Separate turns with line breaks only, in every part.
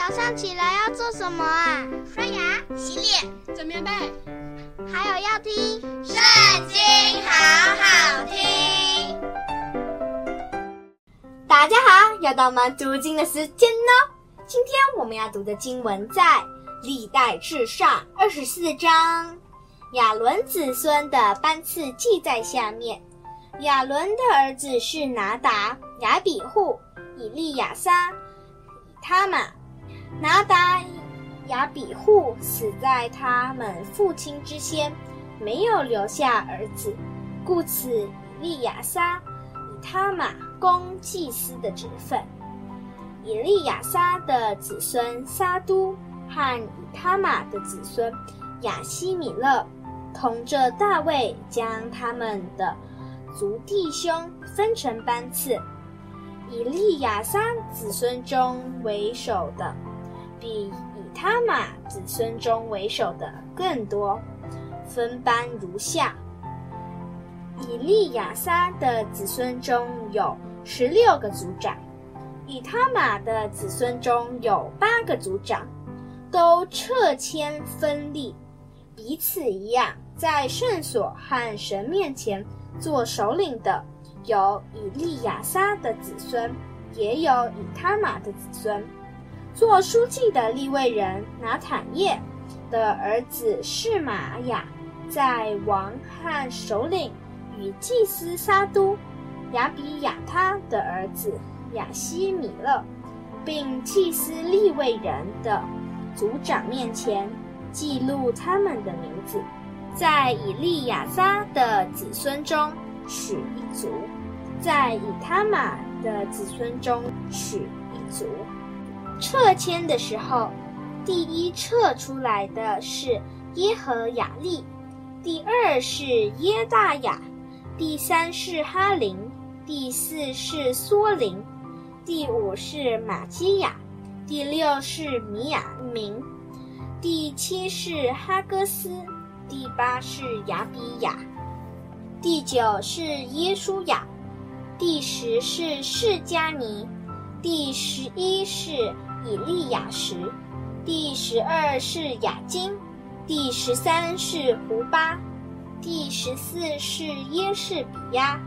早上起来要做什么啊？
刷牙、洗脸、
整棉被，
还有要听《
圣经》，好好听。
大家好，又到我们读经的时间呢。今天我们要读的经文在《历代志上》二十四章。亚伦子孙的班次记在下面。亚伦的儿子是拿达、亚比户、以利亚撒、以他玛。拿达雅比户死在他们父亲之先，没有留下儿子，故此以利亚撒、以他玛公祭司的职分。以利亚撒的子孙撒都和以他玛的子孙亚希米勒，同着大卫将他们的族弟兄分成班次，以利亚撒子孙中为首的，比以他玛子孙中为首的更多。分班如下：以利亚撒的子孙中有十六个族长，以他玛的子孙中有八个族长，都撤迁分立，彼此一样，在圣所和神面前。做首领的有以利亚撒的子孙，也有以他玛的子孙。做书记的立位人拿坦叶的儿子是玛雅，在王和首领与祭司撒督亚比亚他的儿子亚西米勒，并祭司立位人的族长面前记录他们的名字。在以利亚撒的子孙中取一族，在以他玛的子孙中取一族。撤迁的时候，第一撤出来的是耶和雅利，第二是耶大雅，第三是哈林，第四是梭林，第五是玛基亚，第六是米亚明，第七是哈歌斯。第八是亚比雅，第九是耶书亚，第十是释迦尼，第十一是以利亚实，第十二是亚金，第十三是胡巴，第十四是耶士比亚，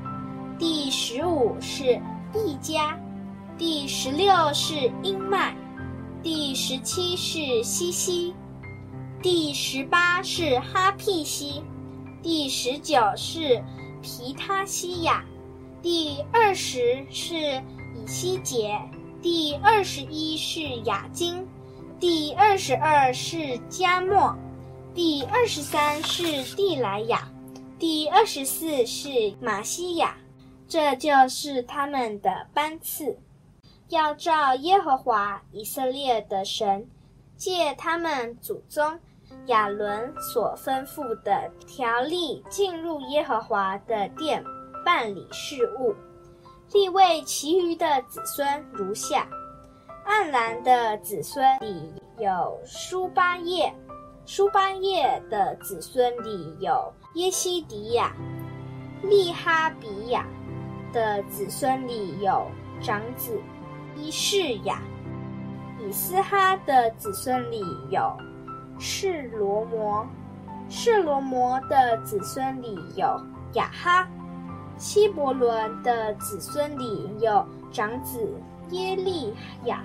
第十五是毕加，第十六是英麦，第十七是西西。第十八是哈辟西，第十九是皮他西亚，第二十是以西结，第二十一是亚金，第二十二是加末，第二十三是蒂莱亚，第二十四是玛西亚，这就是他们的班次，要照耶和华以色列的神借他们祖宗。亚伦所吩咐的条例，进入耶和华的殿办理事务。利未其余的子孙如下：暗兰的子孙里有舒巴叶，舒巴叶的子孙里有耶西迪亚；利哈比亚的子孙里有长子伊示雅；以斯哈的子孙里有。示罗摩，示罗摩的子孙里有雅哈；希伯伦的子孙里有长子耶利亚，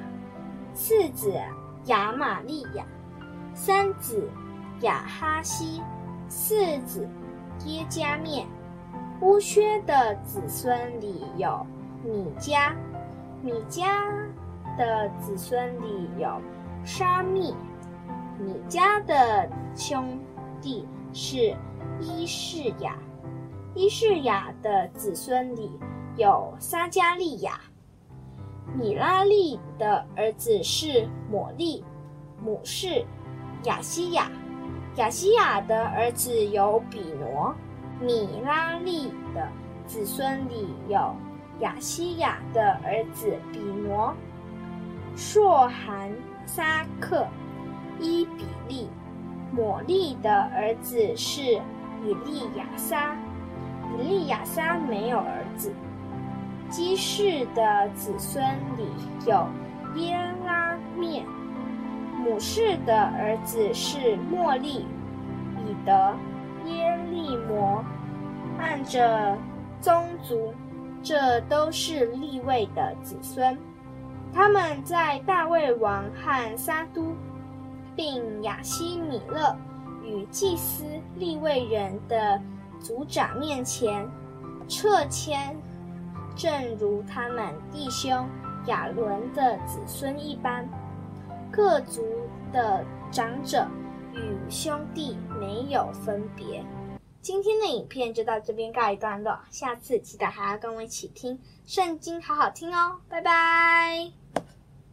次子亚玛利亚，三子亚哈西，四子耶加面。乌薛的子孙里有米迦，米迦的子孙里有沙密。米迦的兄弟是伊士雅，伊示雅的子孙里有撒迦利亚。米拉利的儿子是抹利、母是雅西亚。雅西亚的儿子有比挪。米拉利的子孙里有雅西亚的儿子比挪、朔含撒克。伊比利，抹利的儿子是以利亚撒，以利亚撒没有儿子。基士的子孙里有耶拉面、母氏的儿子是莫利、以德、耶利摩，按着宗族，这都是利位的子孙。他们在大卫王和撒都，并亚西米勒与祭司利位人的族长面前撤迁，正如他们弟兄亚伦的子孙一般。各族的长者与兄弟没有分别。今天的影片就到这边告一段落，下次记得还要跟我一起听圣经，好好听哦，拜拜。